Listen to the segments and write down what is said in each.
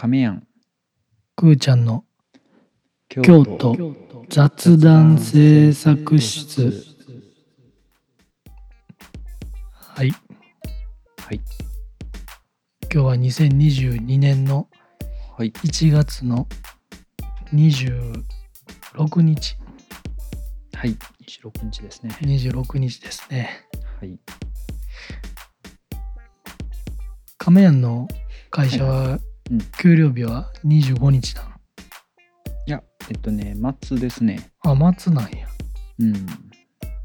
亀やん。くーちゃんの京京都。雑談制作室。はい。はい。今日は2022年のはい。1月の26日。はい。26日ですね。26日ですね。はい。亀屋の会社はうん。給料日は25日なの、いやえっとね末ですね。あ末なんや。うん。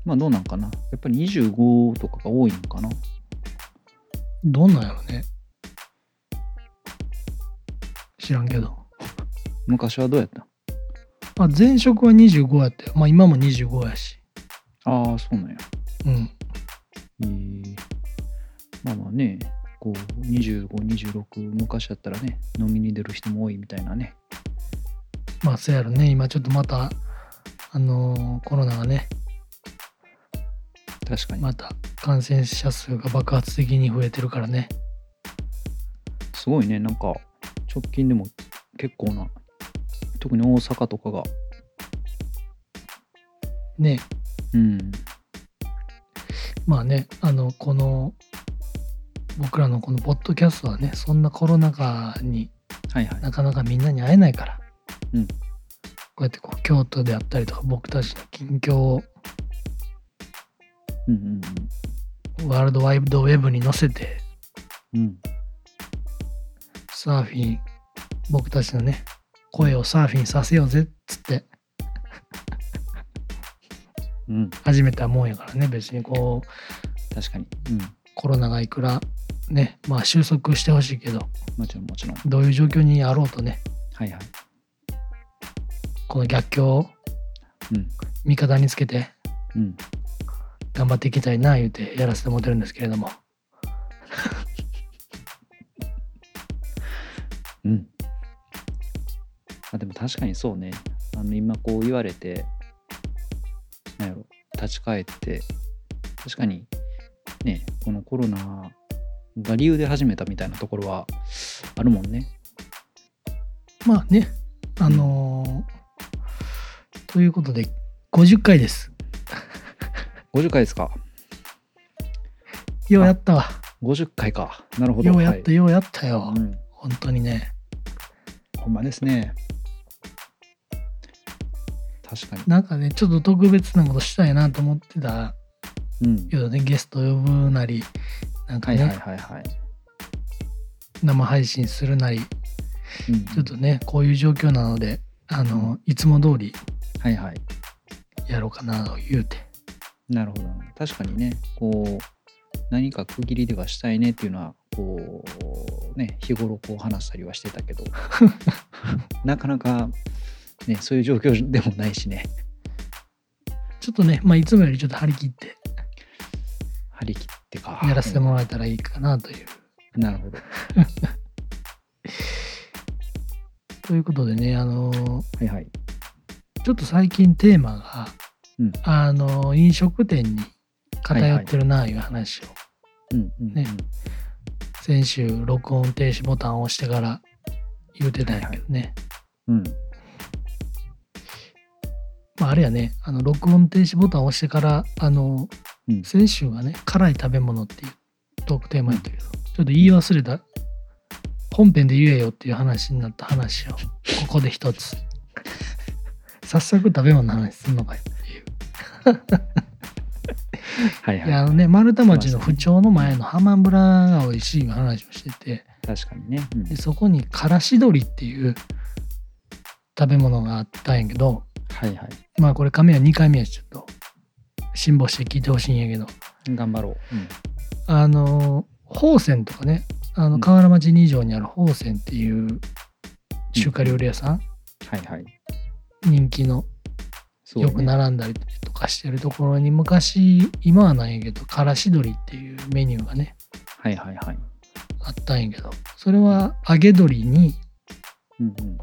まあどうなんかな？やっぱり25とかが多いのかな？どんなんやろね。知らんけど。昔はどうやった？あ前職は25やったよ。まあ今も25やし。ああそうなんや。うん。えー、まあまあねこう2526昔だったらね飲みに出る人も多いみたいなね。まあそうやろね。今ちょっとまたあのーコロナがね確かに、また感染者数が爆発的に増えてるからね。すごいね。なんか直近でも結構な特に大阪とかが。ね。うん。まあねあのこの僕らのこのポッドキャストはねそんなコロナ禍にはいはい。なかなかみんなに会えないから、うん。こうやってこう京都であったりとか僕たちの近況をうんうんワールドワイドウェブに載せてうん。うんサーフィン僕たちのね声をサーフィンさせようぜっつって。うん。始めたもんやからね別にこう。確かに。うん。コロナがいくらねまあ収束してほしいけどもちろんもちろん。どういう状況にあろうとねはいはい。この逆境をうん。味方につけてうん。頑張っていきたいな言うてやらせてもらってるんですけれども。うん。あでも確かにそうね。あの今こう言われてなんやろ立ち返って確かにねこのコロナが理由で始めたみたいなところはあるもんね。まあねあのーということで50回です。50回ですか。ようやったわ。50回か。なるほど。ようやった、はい。ようやったよ、うん、本当にね。ほんまですね。確かに。なんかねちょっと特別なことしたいなと思ってたうん。けどねゲスト呼ぶなりなんかね、はいはいはいはい、生配信するなりうん、ちょっとねこういう状況なのであのいつも通りはいはい。やろうかなと言うて。なるほど。確かにねこう何か区切りではしたいねっていうのはこうね日頃こう話したりはしてたけど なかなかねそういう状況でもないしね。ちょっとね、まあ、いつもよりちょっと張り切って。張り切ってか。やらせてもらえたらいいかなという。う んなるほど。ということでね、あのーはいはい。ちょっと最近テーマが、うん。あのー飲食店に偏ってるなあいう話を、ね。先週録音停止ボタンを押してから言うてたんやけどね、うん。まあ、あれやね。あの録音停止ボタンを押してからあのうん。先週はね辛い食べ物っていうトークテーマやったけど、ちょっと言い忘れた。本編で言えよっていう話になった話をここで一つ。早速食べ物の話すんのかよっていう。はいはい。あのね丸太町の府庁の前のハマンブラが美味しい話をしてて確かにね、うん。でそこにからし鶏っていう食べ物があったんやけどはいはい。まあこれ亀は2回目やしちょっと辛抱して聞いてほしいんやけど。頑張ろう、うん。あの宝泉とかね。あうん。の河原町二条にある宝泉っていう中華料理屋さん、はいはい。人気の。よく並んだりとかしてるところに昔今はないんやけどからし鶏っていうメニューがね。はいはいはい。あったんやけど。それは揚げ鶏にうんうん。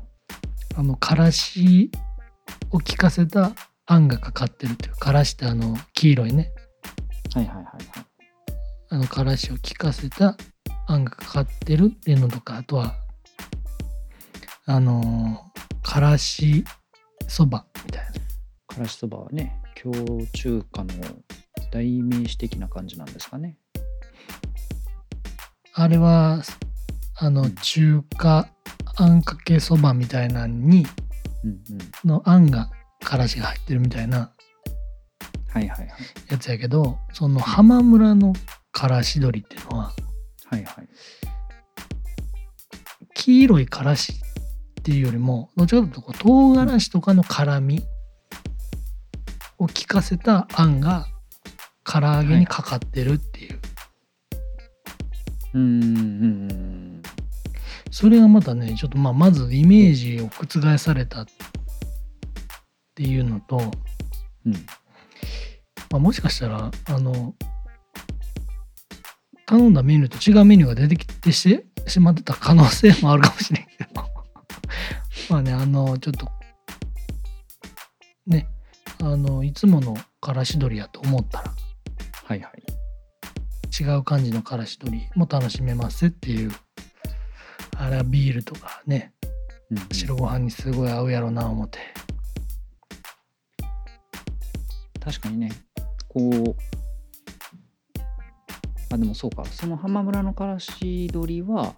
あのからしを効かせたあんがかかってるっていうからしってあの黄色いねはいはいはいはいあのからしを効かせたあんがかかってるっていうのとかあとはあのからしそばみたいなからしそばはね京中華の代名詞的な感じなんですかねあれはあの中華あんかけそばみたいなのにうんうんのあんがからしが入ってるみたいなはいはいはい。やつやけどその浜村のからし鶏っていうのははいはい。黄色いからしっていうよりもどっちかというとこう唐辛子とかの辛みを効かせたあんが唐揚げにかかってるっていう、うーんうんうん。それがまたねちょっとまあまずイメージを覆されたっていうのと、うん。まあ、もしかしたらあの頼んだメニューと違うメニューが出てきてしまってた可能性もあるかもしれんけど。まあねあのちょっとねあのいつものからし鶏やと思ったらはいはい。違う感じのからし鶏も楽しめますっていうあれはビールとかねうんうん。白ご飯にすごい合うやろな思って確かにねこうあでもそうか。その浜村のからし鶏は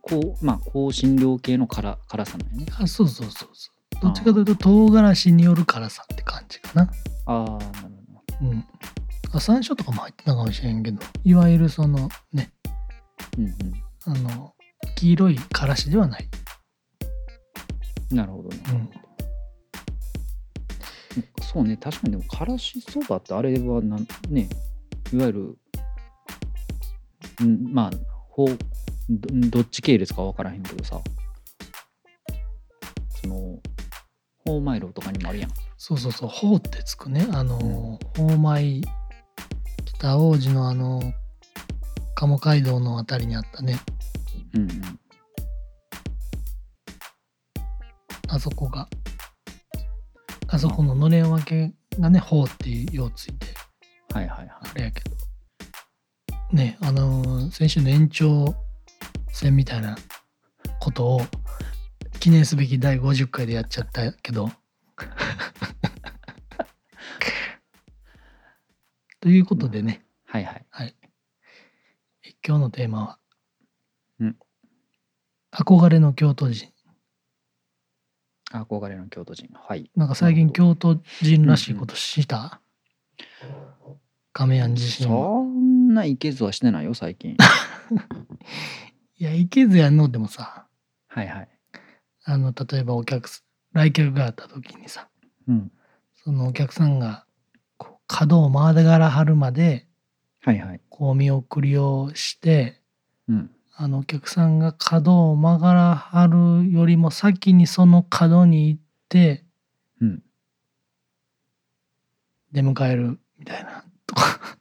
こうまあ香辛料系の辛辛さなんやね。あそうそうそうそう。どっちかというと唐辛子による辛さって感じかな。ああなるほど。うん。あ山椒とかも入ってたかもしれんけどいわゆるそのねうんうん。あの黄色いからしではない、なるほどね。うん、そうね、確かにでも、からしそばってあれはなん、ね、いわゆる、んまあ、ほうどどっち系列か分からへんけどさ、その、ほうまいろとかにもあるやん。そうそうそう「ほう」ってつくね。あのほうまい北王子のあの鴨街道のあたりにあったね。うんうん。あそこがあそこののれん分けがね「ほう」っていうようついてはいはいはい。あれやけど。ねあのー先週の延長戦みたいなことを記念すべき第50回でやっちゃったけど。ということでね、はいはい。はい、今日のテーマは、うん。憧れの京都人憧れの京都人。はい。なんか最近京都人らしいことした、亀山自身はそんないけずはしてないよ、最近。いやいけずやんのでもさはいはい。あの例えばお客す来客があった時にさうん。そのお客さんがこう角を回がらはるまではいはい。こう見送りをしてうん。あのお客さんが角を曲がらはるよりも先にその角に行ってうん。出迎えるみたいなとか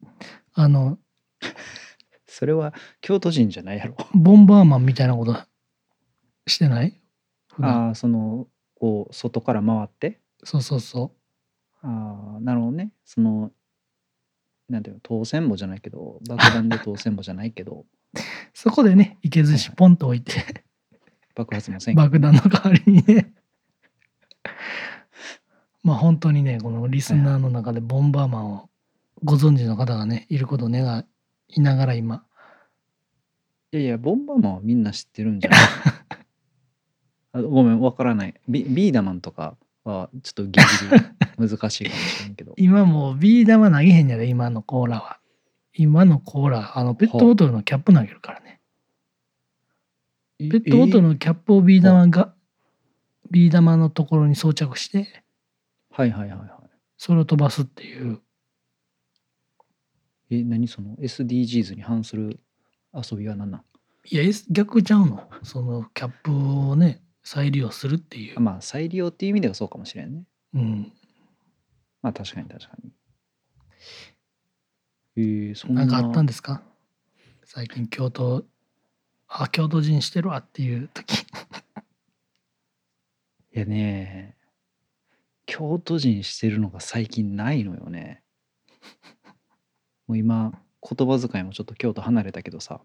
あの それは京都人じゃないやろ。ボンバーマンみたいなことしてない？ああ、その、こう、外から回って？そうそうそああ、なるほどね。その、なんていうの、当選簿じゃないけど、爆弾で当選簿じゃないけど、うそこでねいけずしポンと置いて。爆発もせん爆弾の代わりにね。まあ本当にねこのリスナーの中でボンバーマンをご存知の方がねいることを願いながら今。いやいや、ボンバーマンはみんな知ってるんじゃない？あごめん、わからない。ビビーダマンとかはちょっとギリギリ難しいかもしれんけど。今もうビー玉投げへんやで今のコーラは今のコーラあのペットボトルのキャップ投げるからねペットボトルの。のキャップをビー玉がビー玉のところに装着してはいはいはいはそれを飛ばすっていうい。え、何その？SDGs に反する遊びは何なん？いや逆ちゃうのそのキャップをね再利用するっていうあまあ、再利用っていう意味ではそうかもしれんね。うんまあ、確かに確かに。えー、そんな。なんかあったんですか？最近京都あ京都人してるわっていう時。いやね、京都人してるのが最近ないのよね。もう今、言葉遣いもちょっと京都離れたけどさ、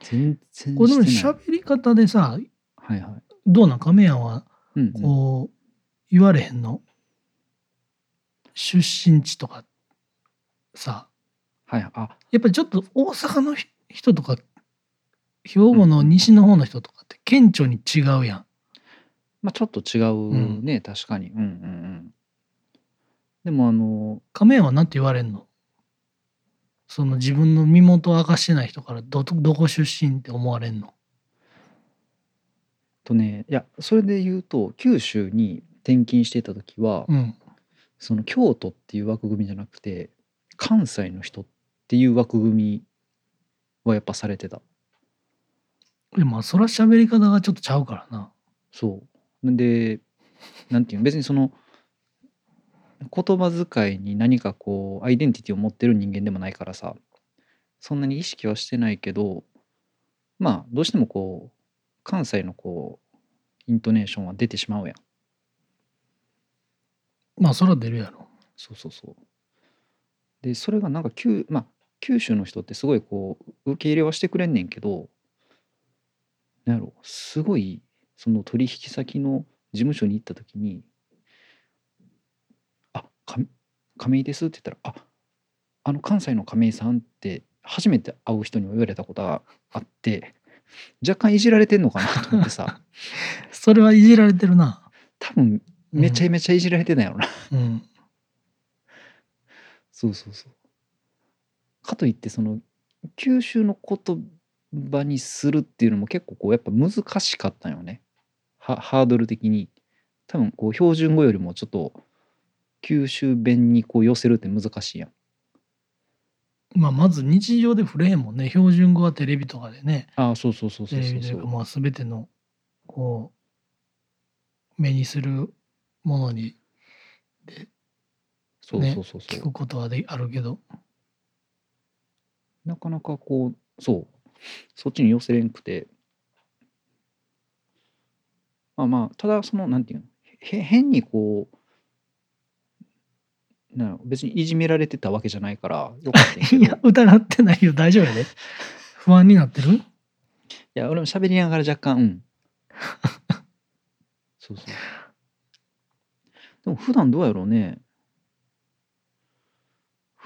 全然これで喋り方でさはいはい。どうなん亀屋はうんうん。こう言われへんの？出身地とかさ。はいあ。やっぱりちょっと大阪のひ人とか兵庫の西の方の人とかって顕著に違うやん。まあちょっと違うね、確かに。うんうんうん。でもあの亀屋は何て言われんの？その自分の身元を明かしてない人からどどこ出身って思われんの？とねいやそれで言うと九州に転勤してた時は、うん。その京都っていう枠組みじゃなくて関西の人っていう枠組みはやっぱされてた。でもまあそら喋り方がちょっとちゃうからな。そう。でなんていうの？別にその言葉遣いに何かこうアイデンティティを持ってる人間でもないからさ。そんなに意識はしてないけどまあどうしてもこう関西のこうイントネーションは出てしまうやん。まあそら出るやろ。そうそうそうでそれがなんか九,、まあ、九州の人ってすごいこう受け入れはしてくれんねんけどなんやろすごいその取引先の事務所に行った時に「あか亀井です」って言ったら「ああの関西の亀井さん」って初めて会う人にも言われたことがあって若干いじられてんのかなと思ってさ それはいじられてるな。多分めちゃめちゃいじられてないやろな、うん。そうそうそう。かといってその九州の言葉にするっていうのも結構こうやっぱ難しかったよね。はハードル的に。多分こう標準語よりもちょっと九州弁にこう寄せるって難しいやん。まあまず日常で触れへんもんね。標準語はテレビとかでね。ああそうそうそうそテうそうそう。まあ全てのこう目にするものにでそうねそうそうそう。聞くことはであるけど。なかなかこうそう。そっちに寄せれんくて。まあまあただそのなんていうの？へ変にこうな別にいじめられてたわけじゃないからよかったんやけど。いや疑ってないよ。大丈夫やで。不安になってる？いや俺も喋りながら若干うん。そうそう。でも普段どうやろうね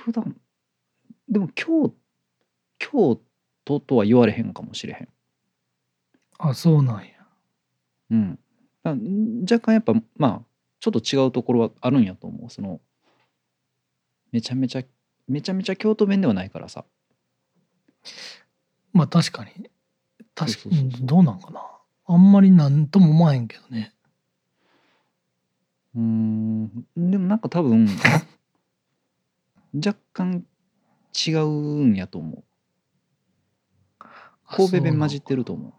普段でも京京都とは言われへんかもしれへんあそうなんや。うん若干やっぱまあちょっと違うところはあるんやと思うそのめちゃめちゃめちゃめちゃ京都弁ではないからさまあ確かに。確かにどうなんかな。あんまりなんとも思わへんけどね。うーんでもなんか多分若干違うんやと思う。あ神戸弁そう混じってると思う。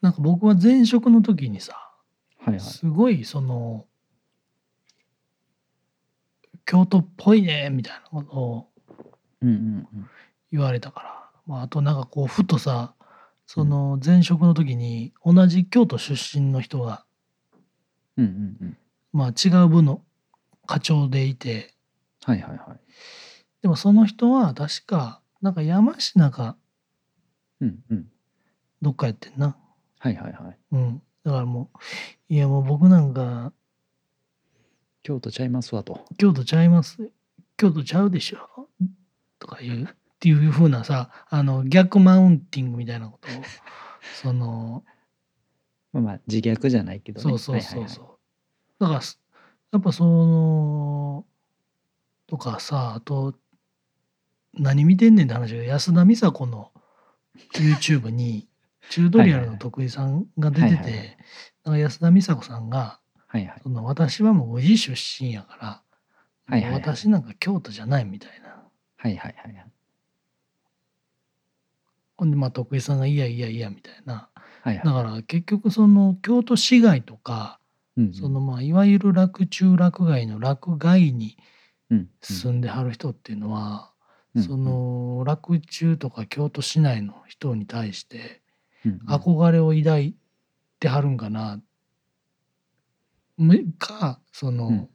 なんか僕は前職の時にさ、はいはい。すごいその京都っぽいねみたいなことをうんうんうん。言われたから、まあ、あとなんかこうふとさその前職の時に同じ京都出身の人が、うんうんうん。まあ、違う部の課長でいてはいはいはいでもその人は確かなんか山科かうんうんどっかやってんな。はいはいはいうん。だからもう、いやもう僕なんか京都ちゃいますわと京都ちゃいます。京都ちゃうでしょ？とか言う。っていう風なさ、あの逆マウンティングみたいなことを、その、まあまあ自虐じゃないけどねそうそうそうはいそう。だからす、やっぱその、とかさ、あと、何見てんねんって話だけど、安田美沙子の YouTube に、チュートリアルの徳井さんが出てはいはいはい。て、なんか安田美沙子さんが、はいはい。その私はもう宇治出身やから、はいはいはい。もう私なんか京都じゃないみたいな。はいはいはいはい。ほんでまあ徳井さんがいやいやいやみたいな。はいはい。だから結局その京都市街とか、うんうん。そのまあいわゆる洛中洛外の洛外にうん住んではる人っていうのは、うんその洛中とか京都市内の人に対してうんうん。憧れを抱いてはるんかな、むかその、うん。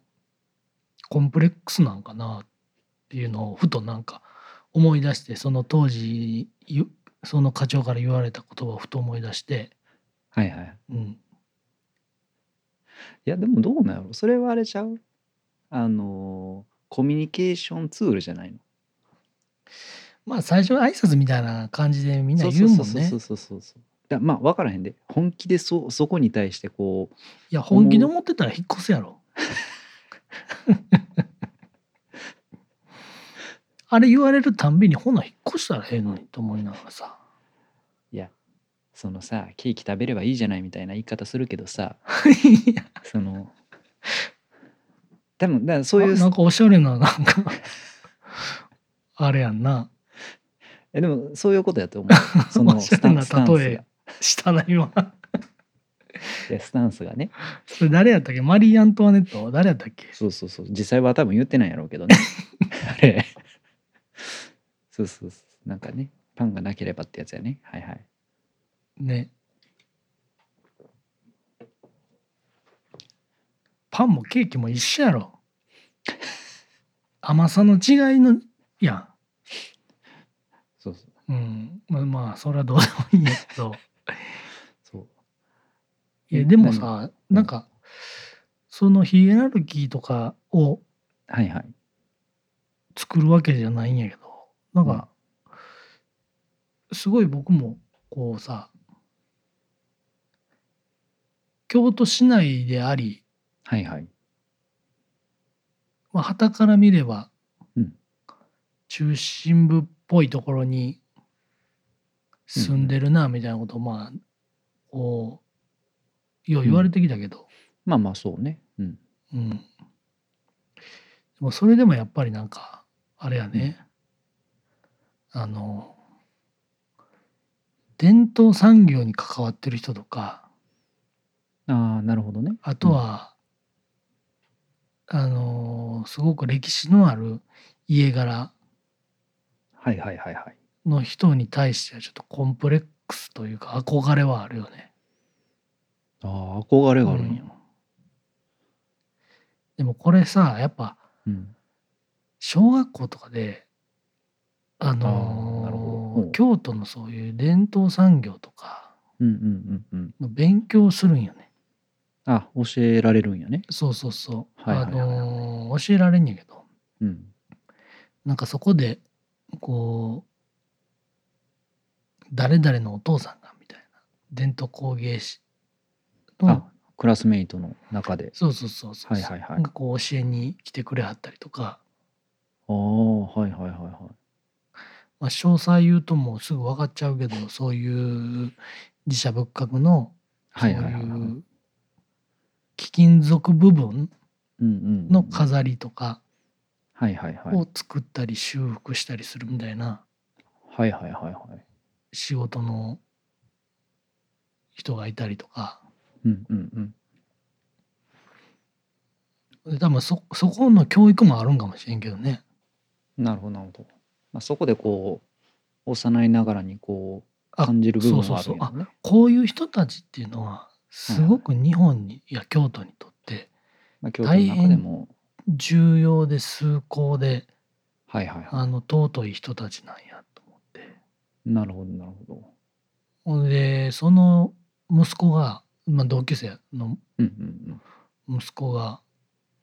コンプレックスなんかなっていうのをふとなんか思い出してその当時ゆその課長から言われた言葉をふと思い出して、はいはい。うん、いやでもどうなんやろ。それはあれちゃう？あのコミュニケーションツールじゃないの？まあ最初は挨拶みたいな感じでみんな言うもんね。そうそうそうそうそうだまあ分からへんで。本気でそそこに対してこう。いや本気で思ってたら引っ越すやろ。あれ言われるたんびにほな引っ越したらええのにと思いながらさそのさケーキ食べればいいじゃないみたいな言い方するけどさ。その多分だからそういうあなんかおしゃれななんかあれやんな。えでもそういうことやと思う。その おしゃれなスタンス例えがしたな今いやスタンスがね。それ誰やったっけ？マリー・アントワネット？誰やったっけ？そうそうそう。実際は多分言ってないやろうけどね。あれ。そうそうそう。なんかねパンがなければってやつやね。はいはいね。パンもケーキも一緒やろ。甘さの違いのやそうそう。んうん。まあまあそれはどうでもいいんやけど。そう。いやでもさなんかそのヒエラルキーとかをはいはい。作るわけじゃないんやけど。なんか、すごい僕もこうさ京都市内でありはいはい。まあ旗から見れば、うん。中心部っぽいところに住んでるなみたいなことをまあこうよう言われてきたけど、まあまあそうね。うん。うん。でもそれでもやっぱりなんかあれやね、あの伝統産業に関わってる人とかああなるほどね。あとは、あのすごく歴史のある家柄はいはいはいはい。の人に対してはちょっとコンプレックスというか憧れはあるよね。ああ憧れがあるんや。うん。でもこれさやっぱうん。小学校とかでああーなるほど。のー京都のそういう伝統産業とかうんうんうんうん。の勉強するんよね。あ教えられるんやね。そうそうそう。はいはいはいはい。あのー教えられんやけど。うん。なんかそこでこう誰々のお父さんがみたいな伝統工芸士のあクラスメイトの中で。そうそうそうそう、はいはいはい。なんかこう教えに来てくれはったりとか、ああはいはいはいはい。まあ、詳細言うともうすぐ分かっちゃうけどそういう自社仏閣のそういはいはいはい。はいう貴金属部分の飾りとかを作ったり修復したりするみたいなはいはいはいはい。仕事の人がいたりとか。うんうんうん。で多分そそこの教育もあるんかもしれんけどね。なるほどなるほど、まあ、そこでこう幼いながらにこうあ感じる部分はあそうそうそう。るんやろねこういう人たちっていうのはすごく日本に、いや京都にとってまあ京都の中でも。重要で崇高ではいはいはあの尊い人たちなんやと思って。いなるほどなるほど。ほんでその息子が、まあ、同級生の息子が、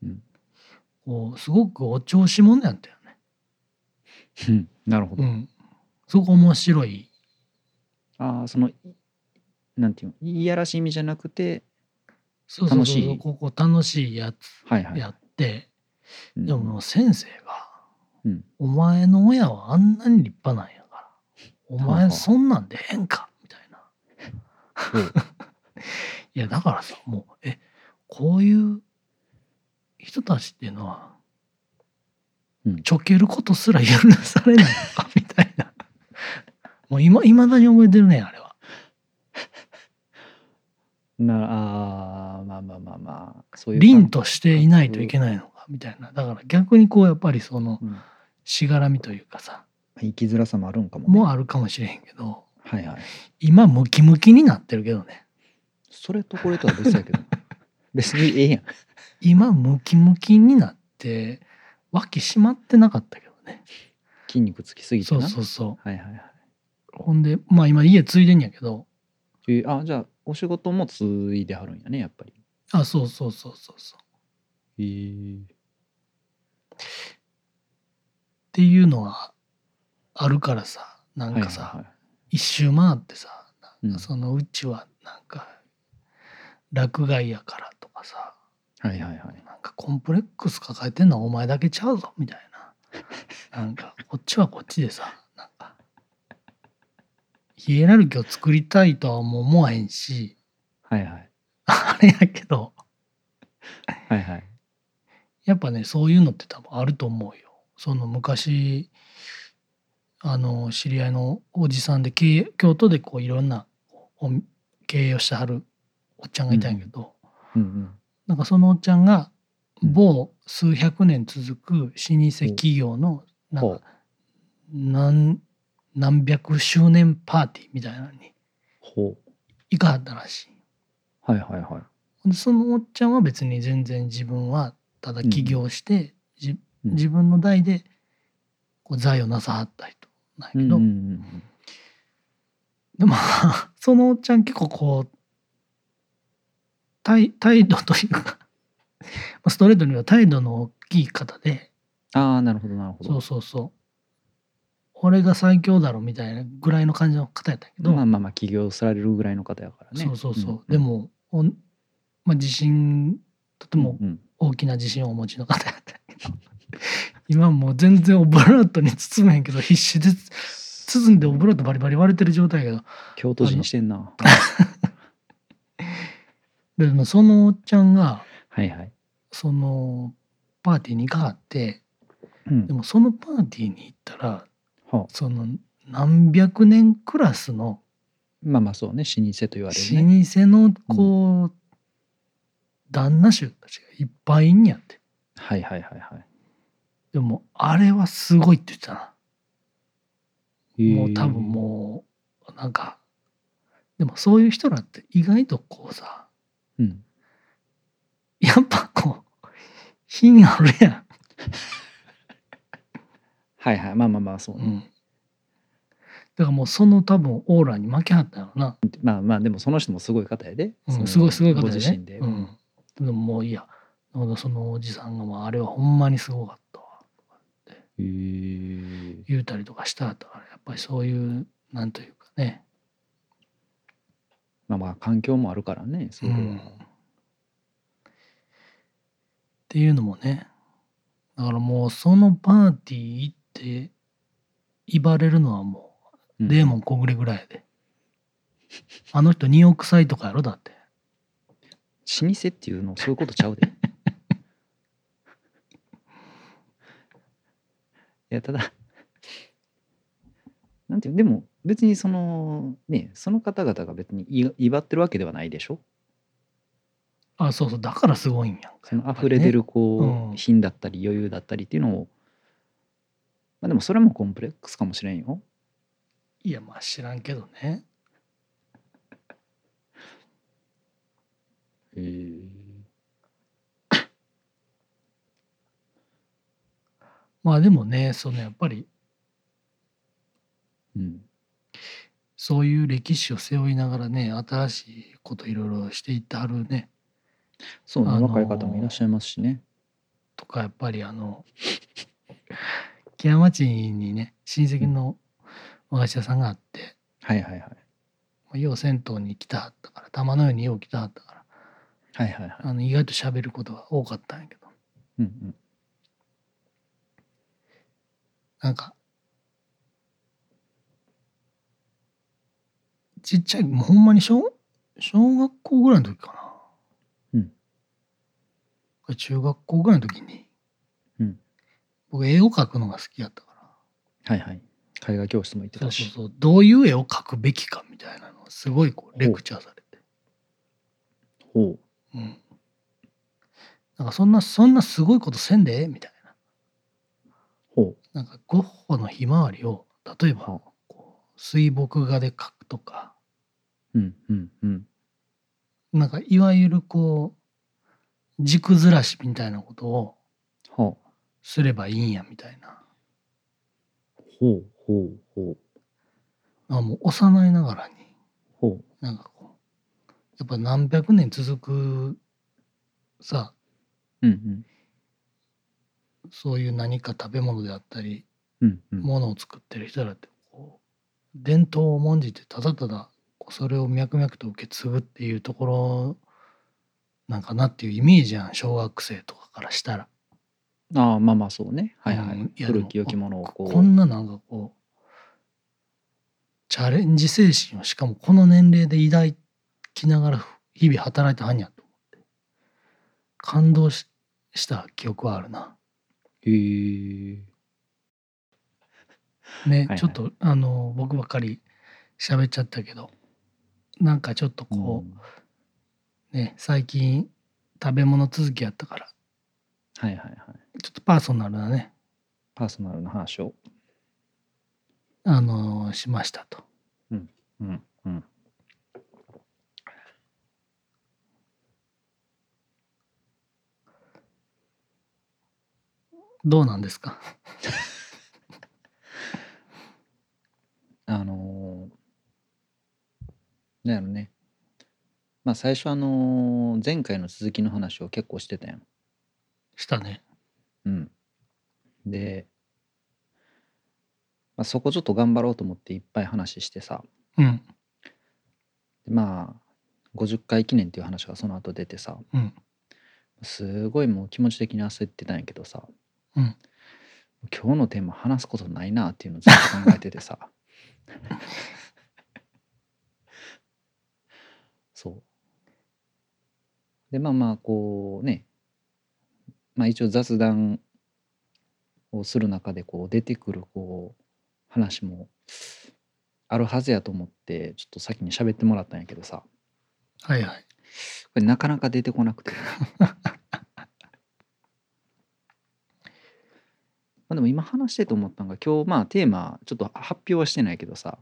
うん。こうすごくお調子者やったよね。うんなるほど、うん、すごく面白い。ああそのいなんていうのいやらしい意味じゃなくてそうそうそう楽しい。ここ楽しいやつはいはい。やって、うん。でももう先生が、うん。お前の親はあんなに立派なんやからお前そんなんでええんかみたいな。うん。いやだからさもうえこういう人たちっていうのは、うん。ちょけることすら許されないのかみたいな。もう今いまだに覚えてるねあれは。なあーまあまあまあまあそういう凛としていないといけないのかみたいな。だから逆にこうやっぱりそのうん。しがらみというかさ生きづらさもあるんかもね。もあるかもしれへんけどはいはい。今ムキムキになってるけどね。それとこれとは別やけど。別にええやん。今ムキムキになって脇締まってなかったけどね。筋肉つきすぎてそうなそうそはいはいはうほんでまあ今家継いでんやけど。いえあじゃあお仕事もついではるんやねやっぱり。あそうそうそうそうそう。へえっていうのはあるからさなんかさ、はいはいはい。一周回ってさそのうちはなんか落外やからとかさ。はいはいはい。なんかコンプレックス抱えてんのはお前だけちゃうぞみたいな。なんかこっちはこっちでさヒエラルキーを作りたいとはもう思わへんしはいはい。あれやけどはいはい。やっぱねそういうのって多分あると思うよ。その昔あの知り合いのおじさんで京都でこういろんなお経営をしてはるおっちゃんがいたんやけど、うん。うんなんかそのおっちゃんがうん某数百年続く老舗企業のなんほう。か何何百周年パーティーみたいなのにほう。行かはったらしい。はいはいはい。でそのおっちゃんは別に全然自分はただ起業して、じうん。自分の代でこう財をなさはった人なんやけど、うんうんうんでも そのおっちゃん結構こう態態度というか まあストレートには態度の大きい方で。ああなるほどなるほど。そうそうそう俺が最強だろみたいなぐらいの感じの方やったけど、まあまあまあ起業されるぐらいの方やからね。そうそうそう、んでもおん、まあ、自信とてもうんうん。大きな自信をお持ちの方やったけど。今もう全然オブラートに包めへんけど必死で包んでオブラートバリバリ割れてる状態やけど。京都人してんな。でもそのおっちゃんがはいはい。そのパーティーに行かはってうん。でもそのパーティーに行ったらはあその何百年クラスのまあまあそうね老舗と言われる老ね舗のこう、旦那衆たちがいっぱいいんやって。はいはいはいはい。でもあれはすごいって言ってたな。もう多分もうなんかでもそういう人らって意外とこうさうん。やっぱこう品あるやはいはい。まあまあまあそうん、うね、ん、だからもうその多分オーラに負けはったんやろな、まあまあでもその人もすごい方やで、そのうん、すごいすごい方ごで。ね自身で、うん、でももういいや。だからそのおじさんがもうあれはほんまにすごかったわ。へえ。言うたりとかしたとからやっぱりそういうなんというかね。まあまあ環境もあるからねそれは、うん。っていうのもね。だからもうそのパーティー行って威張れるのはもううん。デーモン小暮ぐらいやで、あの人2億歳とかやろだって。老舗っていうのそういうことちゃうで。いやただなんていうでも別にそのねその方々が別にい威張ってるわけではないでしょ？あそうそうだからすごいんやんかその溢れ出るこう、うん。品だったり余裕だったりっていうのをまあでもそれもコンプレックスかもしれんよ。いやまあ知らんけどね。へえ まあでもねそのやっぱりうん。そういう歴史を背負いながらね新しいこといろいろしていってはるね。そうね、あのー若い方もいらっしゃいますしね。とかやっぱりあの木屋町にね親戚の和菓子屋さんがあって、はいはいはい。まあよう銭湯に来たはったから玉のようによう来たはったからはいはいはい。あの意外と喋ることが多かったんやけど。うんうん。なんかちっちゃいもうほんまに小小学校ぐらいの時かな。うん。中学校ぐらいの時に、うん僕絵を描くのが好きやったから。はいはい。絵画教室も行ってそうたし。そうそうどういう絵を描くべきかみたいなのをすごいこうレクチャーされて、ほう。ん、なんかそんなそんなすごいことせんでええみたいな。う。ほなんかゴッホのひまわりを例えばこう水墨画で描くとか。うんうんうん。なんかいわゆるこう軸ずらしみたいなことをはあすればいいんやみたいな。ほうほうほう。あもう幼いながらに。ほなんかこうやっぱ何百年続くさ。ううん。そういう何か食べ物であったりうんうん。うんものを作ってる人らってこう伝統を重んじてただただこうそれを脈々と受け継ぐっていうところなんかなっていうイメージやん小学生とかからしたら。ああまあまあそうね。はいはい、うんいや古き良きものをこう。こんななんかこうチャレンジ精神をしかもこの年齢で抱きながら日々働いてはんやと思って。感動しした記憶はあるな。へえね、はいちょっとあの僕ばっかり喋っちゃったけどなんかちょっとこうん。う、ね最近食べ物続きやったから。はいはいはいちょっとパーソナルなね。パーソナルな話を。あのしましたと。うんうん。どうなんですか？あのーなんやろね。まあ最初あのー前回の続きの話を結構してたやん。したね。うん。で、まあ、そこちょっと頑張ろうと思っていっぱい話してさ。うん。でまあ50回記念っていう話がその後出てさ。うん。すごいもう気持ち的に焦ってたんやけどさ。うん。今日のテーマ話すことないなっていうのをずっと考えててさ。そう。でまあまあこうねまあ一応雑談をする中でこう出てくるこう話もあるはずやと思ってちょっと先に喋ってもらったんやけどさ。はいはい。これなかなか出てこなくて。まあでも今話してて思ったのが今日まあテーマちょっと発表はしてないけどさ。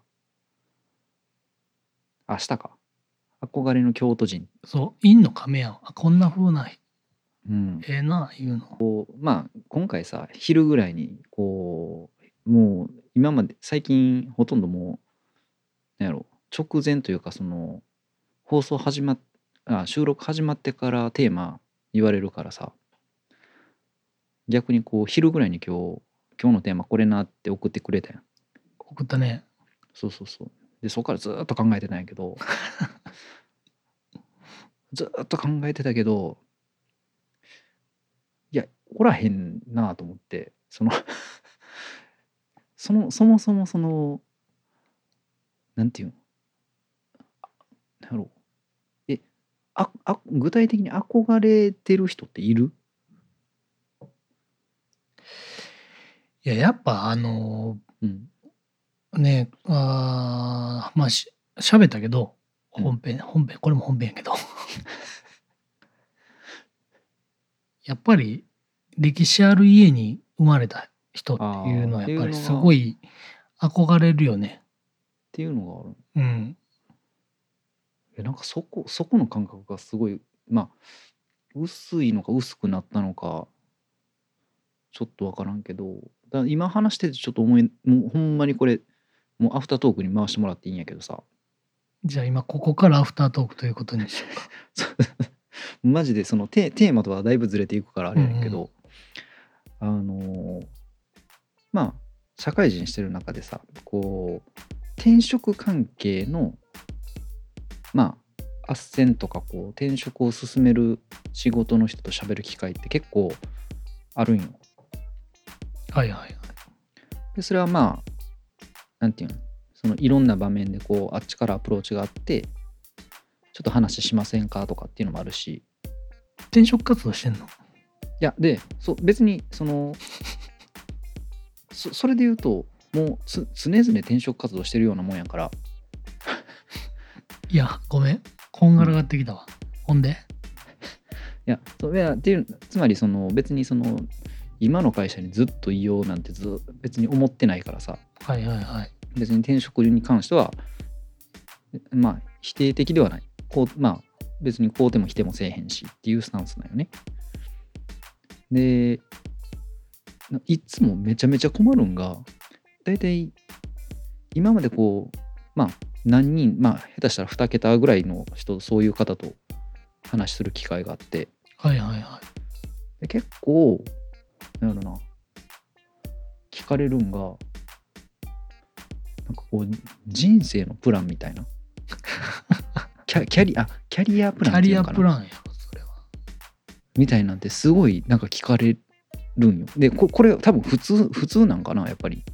明日か。憧れの京都人。そう陰の亀やん。あこんな風なうんええな言うの。こうまあ今回さ昼ぐらいにこうもう今まで最近ほとんどもうなんやろ直前というかその放送始まっあ収録始まってからテーマ言われるからさ逆にこう昼ぐらいに今日今日のテーマこれなって送ってくれたやん送ったね。そうそうそうでそこからずーっと考えてたんやけど ずーっと考えてたけどおらへんなと思ってその そのそもそもそのなんていうんあなんやろう。えああ具体的に憧れてる人っている？いややっぱあのうん。ねあーまあし喋ったけどうん。本編、本編これも本編やけど。やっぱり歴史ある家に生まれた人っていうのはやっぱりすごい憧れるよね。っていうのがある。うん、えなんかそこそこの感覚がすごいまあ薄いのか薄くなったのかちょっと分からんけど。だ今話しててちょっと思いもうほんまにこれもうアフタートークに回してもらっていいんやけどさ。じゃあ今ここからアフタートークということにしようか。マジでそのテテーマとはだいぶずれていくからあれやねんけど、あのーまあ社会人してる中でさこう転職関係のまあ斡旋とかこう転職を進める仕事の人と喋る機会って結構あるんよ。はいはいはい。でそれはまあなんていうの？そのいろんな場面でこうあっちからアプローチがあってちょっと話しませんか？とかっていうのもあるし転職活動してんの？いやでそう別にそのそそれで言うともうつ常々転職活動してるようなもんやから。いやごめん。こんがらがってきたわ。ほんで？いやそういやっていうつまりその別にその今の会社にずっといようなんてず別に思ってないからさ。はいはいはい。別に転職に関してはまあ否定的ではない。こうまあ別にこうても否定もせえへんしっていうスタンスなんよねでないつもめちゃめちゃ困るんが大体今までこうまあ何人まあ下手したら2桁ぐらいの人そういう方と話する機会があってはいはいはで結構なんやろな聞かれるんがなんかこう人生のプランみたいな キャキャリアキャリアプい。キャリアランっていうのかなプランや。みたいなんてすごいなんか聞かれるんよ。でここれ多分普通普通なんかなやっぱり。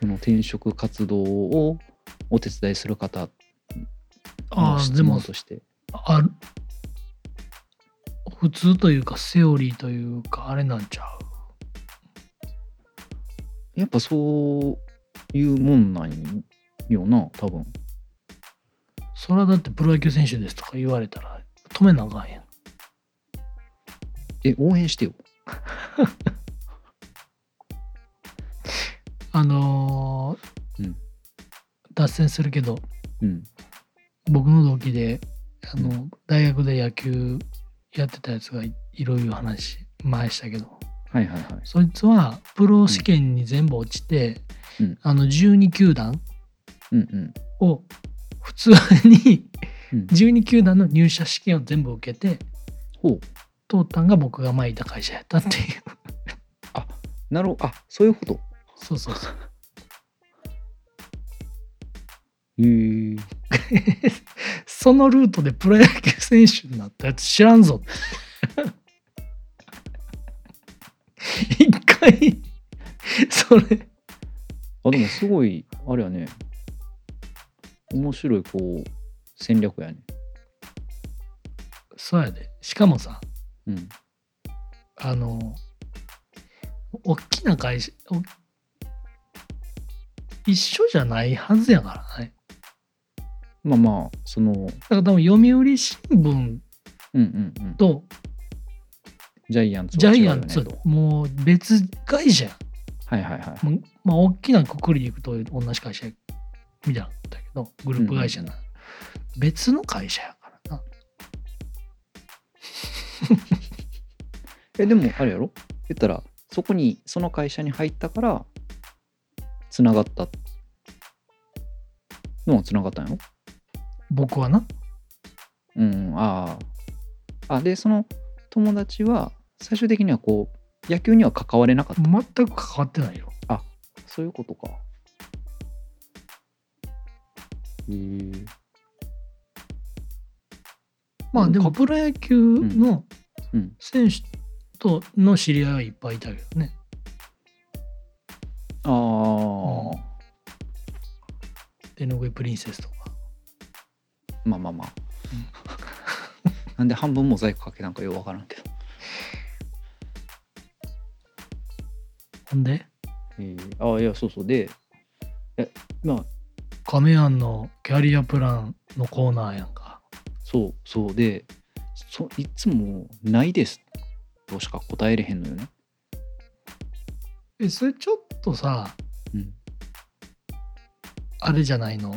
その転職活動をお手伝いする方ああ、の質問、として。ある普通というか、セオリーというか、あれなんちゃう？やっぱそういうもんなんよな多分。それはだってプロ野球選手ですとか言われたら止めなあかんやん。え応援してよ。あのーうん脱線するけど、うん。僕の同期で、あの、大学で野球やってたやつがいいろいろ話前したけど、はいはいはい。そいつはプロ試験に全部落ちて、うんあの12球団うんうん。を普通にうん、12球団の入社試験を全部受けてほう。通ったんが僕が前いた会社やったっていうなるほど。あそういうこと。そうそうそうへえ。そのルートでプロ野球選手になったやつ知らんぞ 一回それあでもすごいあれやね。面白いこう戦略やね。そうやでしかもさうん。あの大きな会社お一緒じゃないはずやからねまあまあそのだから多分読売新聞うんうんうん。とジャイアンツジャイアンツともう別会社やはいはいはい。もうまあ大きなくくりでいくと同じ会社みたいなんだけどグループ会社な、別の会社や えでもあれやろ？言ったらそこにその会社に入ったからつながったのはつながったんやろ？僕はな。うんあああでその友達は最終的にはこう野球には関われなかった。全く関わってないよ。そういうことか。へえまあでもかプロ野球のうん。選手との知り合いはいっぱいいたけどね。ああ、手ぬぐいプリンセスとか。まあまあまあ、なんで半分モザイクかけなんかようわからんけど。ほんで？えー、あいやそうそう。でえまあ。亀庵のキャリアプランのコーナーやんかそうそうでそいつも「ないです」としか答えれへんのよね。えそれちょっとさうん。あれじゃないの？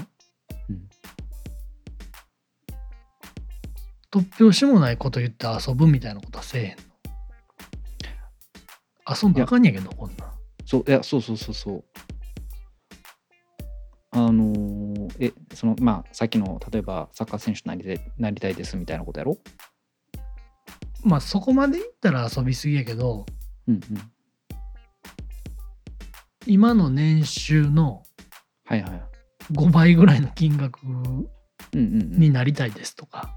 うん、突拍子もないこと言って遊ぶみたいなことはせえへんの？遊んばあかんやけどこんなん。そういやそうそうそうそう。えそのまあさっきの例えばサッカー選手になりたいなりたいですみたいなことやろ？まあそこまで言ったら遊びすぎやけどうんうん。今の年収のはいはい。5倍ぐらいの金額うんうん、うん。になりたいですとか、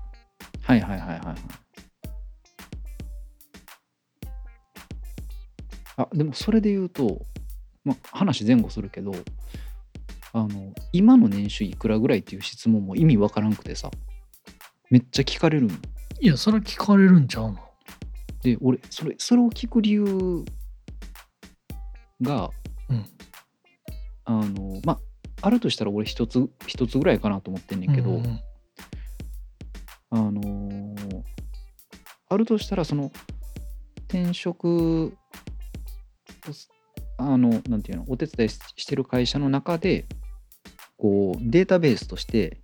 はいはいはいはいはい。あでもそれで言うと、まあ、話前後するけどあの今の年収いくらぐらいっていう質問も意味わからんくてさ。めっちゃ聞かれるんよ。いやそれは聞かれるんちゃうの？で俺それそれを聞く理由がうん。あのまああるとしたら俺一つ一つぐらいかなと思ってんねんけど、うんうんあのーあるとしたらその転職あのなんていうのお手伝いししてる会社の中でこうデータベースとして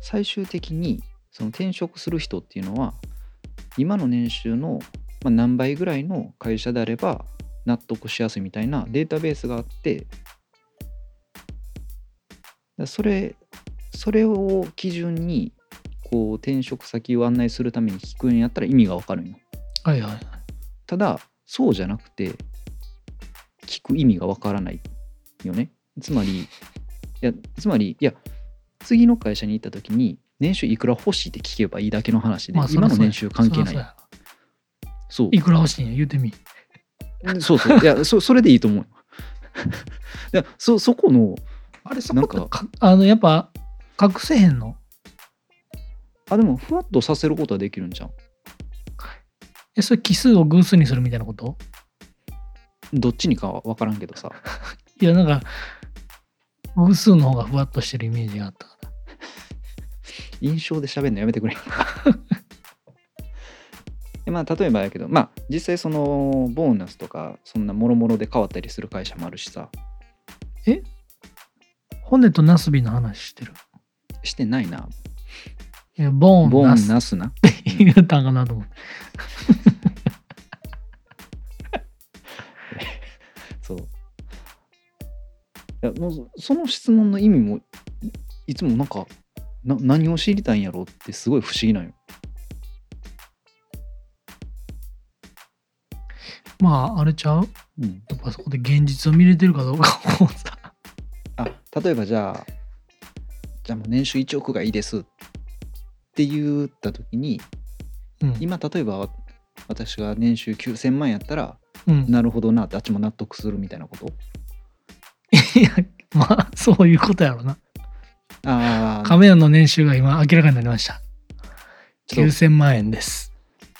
最終的にその転職する人っていうのは今の年収の、まあ、何倍ぐらいの会社であれば納得しやすいみたいなデータベースがあってだそれそれを基準にこう転職先を案内するために聞くんやったら意味がわかるんよはいはいはい。ただそうじゃなくて聞く意味がわからないよねつまりいやつまりいや次の会社に行った時に年収いくら欲しいって聞けばいいだけの話で、まあ今の年収関係ない。そういくら欲しいんや言うてみ。そうそう。いやそそれでいいと思う。いやそそこのあれそなんかこかあのやっぱ隠せへんの？あでもふわっとさせることはできるんじゃんえそれ奇数を偶数にするみたいなこと？どっちにかは分からんけどさ。いやなんか偶数の方がふわっとしてるイメージがあったから。印象で喋るのやめてくれ でまあ例えばやけどまあ実際そのボーナスとかそんなもろもろで変わったりする会社もあるしさ骨とナスビの話してる？してないないやボーンボーンナスナスな？言ったんかなと思って。やもうその質問の意味もいいつもなんかな何を知りたいんやろうってすごい不思議なんよ。まああれちゃう？うん。やっぱそこで現実を見れてるかどうかをさ。あ例えばじゃあじゃあもう年収1億がいいですって言った時にうん。今例えばわ私が年収9000万やったらうん、なるほどなってあっちも納得するみたいなこと？いやまあそういうことやろな。ああ亀屋の年収が今明らかになりました。ちょっと9000万円です。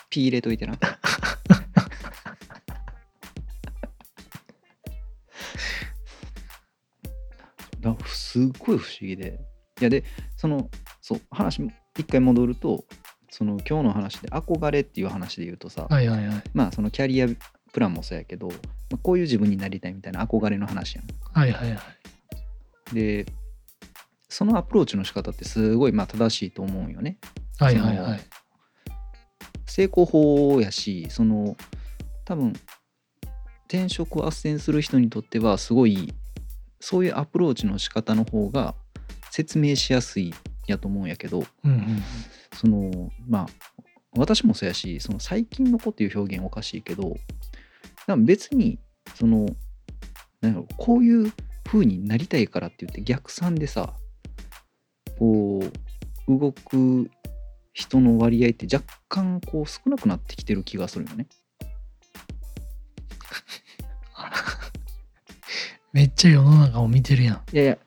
ピー入れといてな だすっごい不思議でいやでそのそう話一回戻るとその今日の話で憧れっていう話で言うとさ、はいはいはい。まあそのキャリアプランもそうやけど、まあ、こういう自分になりたいみたいな憧れの話やんはいはいはい。でそのアプローチの仕方ってすごいまあ正しいと思うんよねはいはいはい。成功法やしその多分転職を斡旋する人にとってはすごいそういうアプローチの仕方の方が説明しやすいやと思うんやけどうんうんそのまあ私もそうやしその最近の子っていう表現おかしいけど多分別にそのなんやろこういう風になりたいからって言って逆算でさこう動く人の割合って若干こう少なくなってきてる気がするよね。めっちゃ世の中を見てるやん。いやいや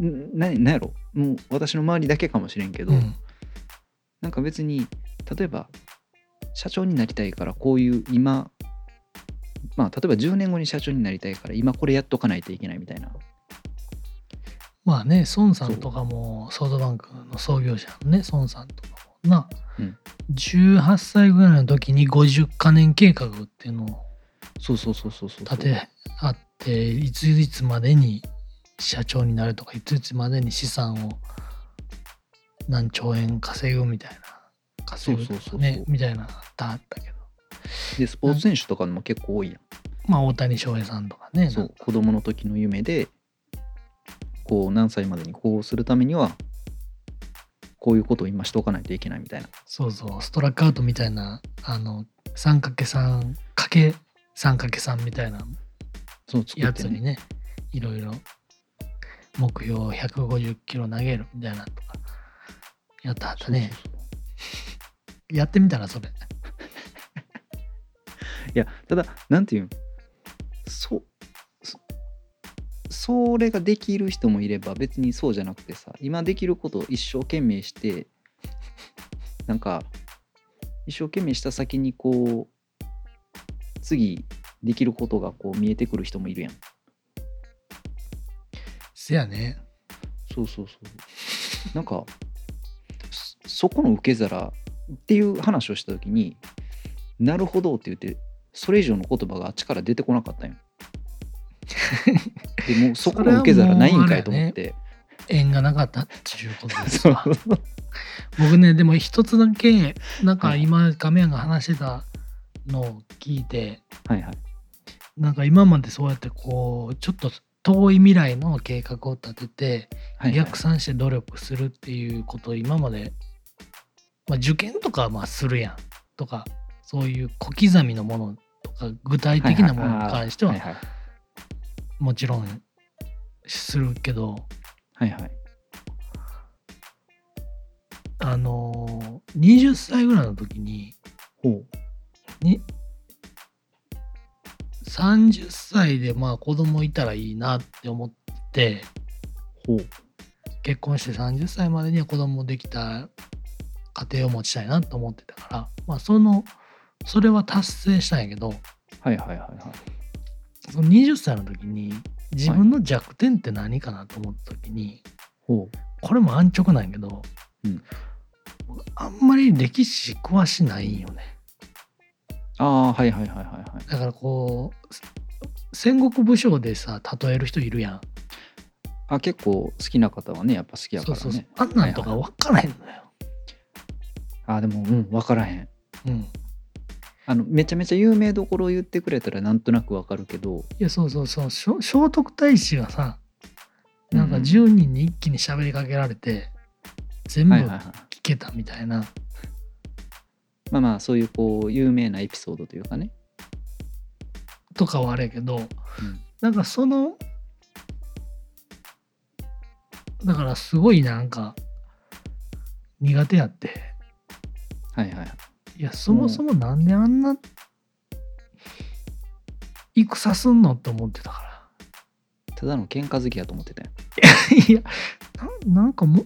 んななんやろもう私の周りだけかもしれんけど、うんなんか別に例えば社長になりたいからこういう今まあ例えば10年後に社長になりたいから今これやっとかないといけないみたいな。まあね、孫さんとかもソフトバンクの創業者のね、孫さんとかもな、うん。18歳ぐらいの時に50カ年計画っていうのをそうそうそうそうそう立てあって、いついつまでに社長になるとか、いついつまでに資産を何兆円稼ぐみたいな。稼ぐね、みたいなあったけど。でスポーツ選手とかも結構多いやん、まあ大谷翔平さんとかね。そう子供の時の夢でこう何歳までにこうするためにはこういうことを今しておかないといけないみたいなそうそう、ストラックアウトみたいな、あの、3×3、かけ 3×3 みたいなやつにね、いろいろ目標150キロ投げるみたいなのとか、やったはったね。やってみたらそれ。いやただなんていうんそそそれができる人もいれば別にそうじゃなくてさ今できることを一生懸命してなんか一生懸命した先にこう次できることがこう見えてくる人もいるやん。せやね。そうそうそう。なんかそそこの受け皿っていう話をした時になるほどって言ってそれ以上の言葉があっちから出てこなかったんよ。でもうそこの受け皿ないんかいと思って、縁がなかったっていうことですわ。僕ね、でも一つだけ、なんか今、画面が話してたのを聞いて、はいはい。なんか今までそうやってこうちょっと遠い未来の計画を立てて逆算して努力するっていうことを今まで、まあ、受験とかはまあするやんとかそういう小刻みのものとか具体的なものに関してはもちろんするけどはいはい。あのー20歳ぐらいの時にほう。に30歳でまあ子供いたらいいなって思ってほう。結婚して30歳までには子供できた家庭を持ちたいなと思ってたからまあそのそれは達成したんやけどはいはいはいはい。その20歳の時に自分の弱点って何かなと思った時に、ほう。これも安直なんやけど、うん。僕あんまり歴史詳しないんよね。ああはいはいはいはいはい。だからこう戦国武将でさ例える人いるやん。あ結構好きな方はねやっぱ好きやからね。そうそうそう。あんなんとか分からへんのよ、あでもうん分からへん。うんあのめちゃめちゃ有名どころを言ってくれたらなんとなく分かるけど。いやそうそうそう。聖聖徳太子がさなんかうん。うん10人に一気に喋りかけられて全部聞はいはいはい。けたみたいな、まあまあそういうこう有名なエピソードというかね、とかはあれやけどうん、なんかそのだからすごいなんか苦手やって。はいはいはいいやそもそもなんであんな戦すんのって思ってたかただの喧嘩好きやと思ってたよら いやななんかも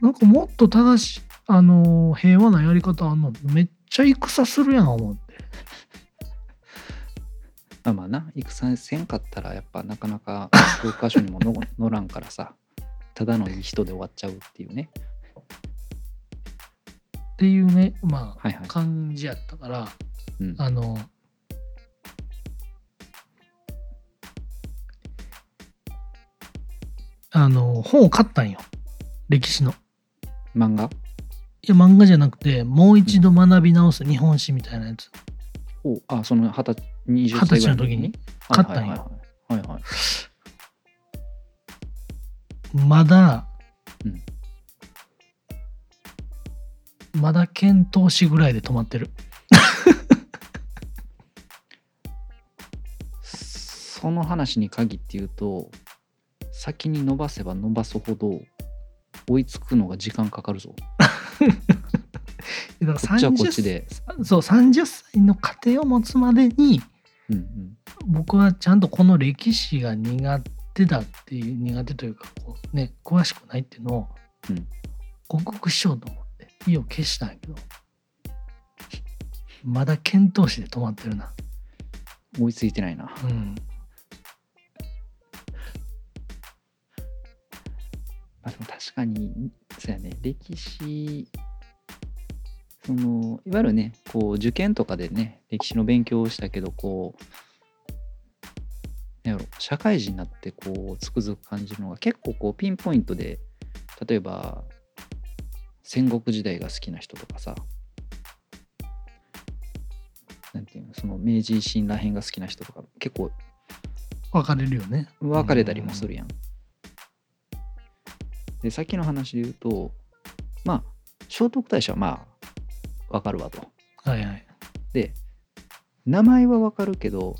なんかもっと正しいあのー平和なやり方あんのめっちゃ戦するやん思って。まあまあな戦せんかったらやっぱなかなか教科書にもの 乗らんからさ。ただのいい人で終わっちゃうっていうねっていうねまあはいはい、感じやったからうん、あのあの本を買ったんよ。歴史の。漫画？いや漫画じゃなくてもう一度学び直す日本史みたいなやつ。おあその二十二十二十歳の時に？はい買ったんよ。はいはいはいはいはい。まだ、うんまだ検討しぐらい。で止まってるその話に限って言うと先に伸ばせば伸ばすほど追い。つくのが時間かかるぞだからこっちこっちでそう30歳の家庭を持つまでにうんうん僕はちゃんとこの歴史が苦手だってい。う苦手とい。うかこうね詳しくない。ってい。うのをうん克服しようと思って意を消したんやけど。まだ検討しで止まってるな。追いついてないな。うん。まあでも確かにそうやね。歴史そのいわゆるねこう受験とかでね歴史の勉強をしたけどこうやろ社会人になってこうつくづく感じるのが結構こうピンポイントで例えば戦国時代が好きな人とかさなんていうのその明治維新らへんが好きな人とか結構分かれるよね分かれたりもするやん。でさっきの話で言うとまあ聖徳太子はまあ分かるわと。はいはいで名前は分かるけど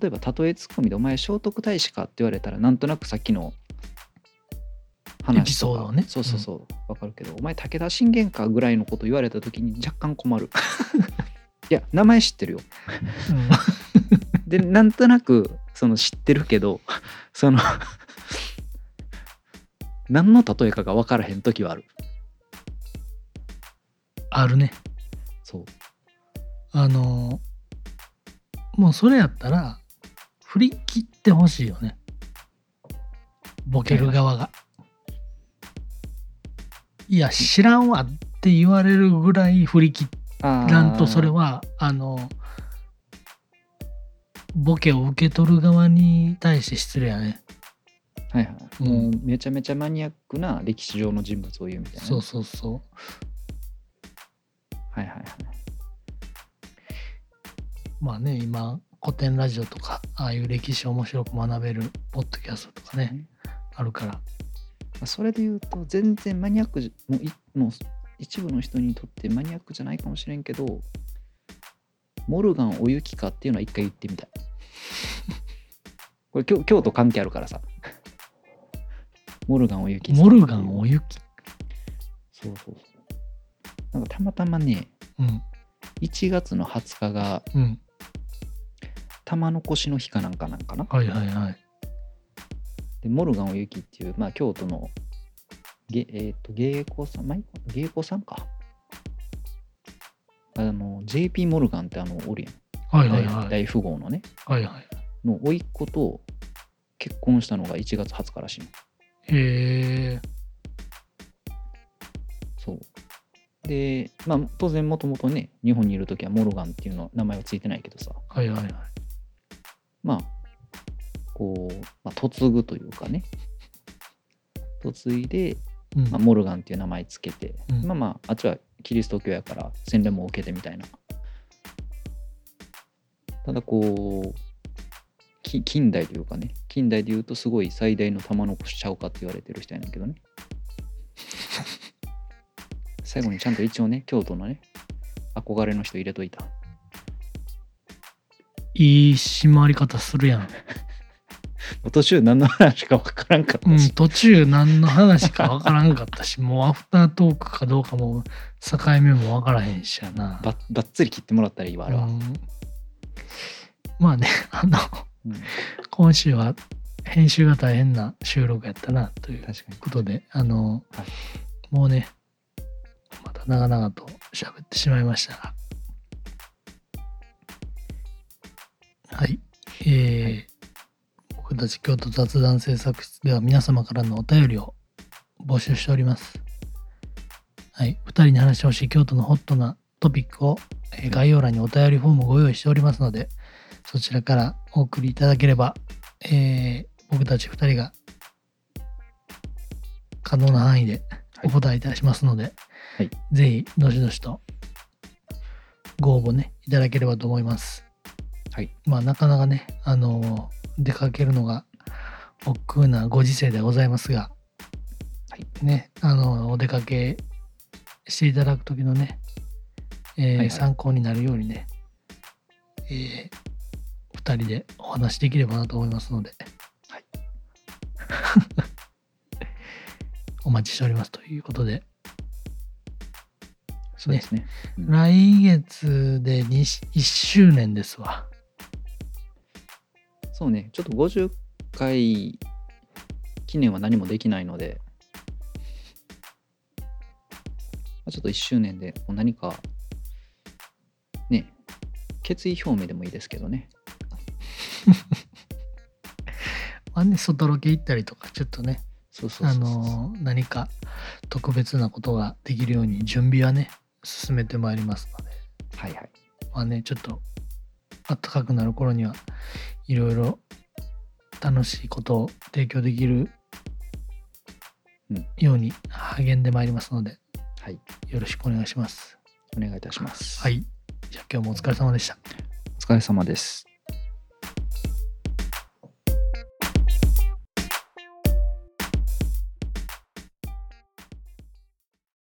例えば例えツッコミで「お前聖徳太子か?」って言われたらなんとなくさっきの話とか。ね。そうそうそう、分かるけど「お前武田信玄か?」ぐらいのこと言われた時に若干困る。いや名前知ってるよ。うん。でなんとなくその知ってるけどその 何の例えかが分からへん時はある。あるね。そう。あのもうそれやったら振り切ってほしいよね。ボケる側がいや知らんわって言われるぐらい振り切らんとそれはあのボケを受け取る側に対して失礼やね。はいはい、うん。もうめちゃめちゃマニアックな歴史上の人物を言うみたいな。ね、そうそうそはいはいはい。うまあね今古典ラジオとかああいう歴史を面白く学べるポッドキャストとかねあるから。まあそれで言うと全然マニアックじもういもう一部の人にとってマニアックじゃないかもしれんけどモルガンお雪かっていうのは一回言ってみたい。これ京京都関係あるからさ。モルガンお雪モルガンお雪そうそうそう。なんかたまたまねうん。1月の20日がうん。玉の腰の日かなんかなんかな。はいはいはいでモルガンお雪っていう、まあ、京都のげ、えー、と芸妓さん、まあ、芸妓さんか。あの、JP モルガンってあの、おるやん。はいはいはい大富豪のね。はいはいの甥っ子と結婚したのが1月20日らしいの。へえそう。で、まあ、当然もともとね、日本にいるときはモルガンっていうの名前はついてないけどさ、はいはいはいまあ、こう、まあ、嫁ぐというかね、嫁いで、うん。まあ、モルガンっていう名前つけて、うん。まあまああっちはキリスト教やから洗礼も受けてみたいな。ただこうき近代というかね。近代で言うとすごい最大の玉残しちゃうかって言われてる人やねんけどね。最後にちゃんと一応ね京都のね憧れの人入れといた。いい締まり方するやん 途中何の話か分からんかったし、うん、途中何の話かわからんかったし、もうアフタートークかどうかも境目もわからへんしやな。ばばっつり切ってもらったらいいわあれは、うん。まあね、あの、うん。今週は編集が大変な収録やったなということで、あの、はい。もうね、また長々と喋ってしまいましたが。はい。えーはい僕たち京都雑談制作室では皆様からのお便りを募集しております。はい。二人に話してほしい京都のホットなトピックを、えー概要欄にお便りフォームをご用意しておりますので、そちらからお送りいただければ、えー僕たち二人が可能な範囲でお答えいたしますので、はいぜひどしどしとご応募ねいただければと思います。はいまあなかなかねあの出かけるのが億劫なご時世でございますが、はいねあのお出かけしていただく時のね、えーはいはい。参考になるようにね、えー、2人でお話しできればなと思いますので、はい。お待ちしておりますということで。そうですね。うん。来月で1周年ですわ。そうね、ちょっと50回記念は何もできないので、まあちょっと1周年で何か、ね、決意表明でもいいですけどね。まあね、外ロケ行ったりとか、ちょっとね、あのー何か特別なことができるように準備はね、進めてまいりますので、はいはい。まあね、ちょっと暖かくなる頃にはいろいろ楽しいことを提供できるうんように励んでまいりますので、はい。よろしくお願いします。お願いいたします。はい。じゃあ今日もお疲れ様でした。お疲れ様です。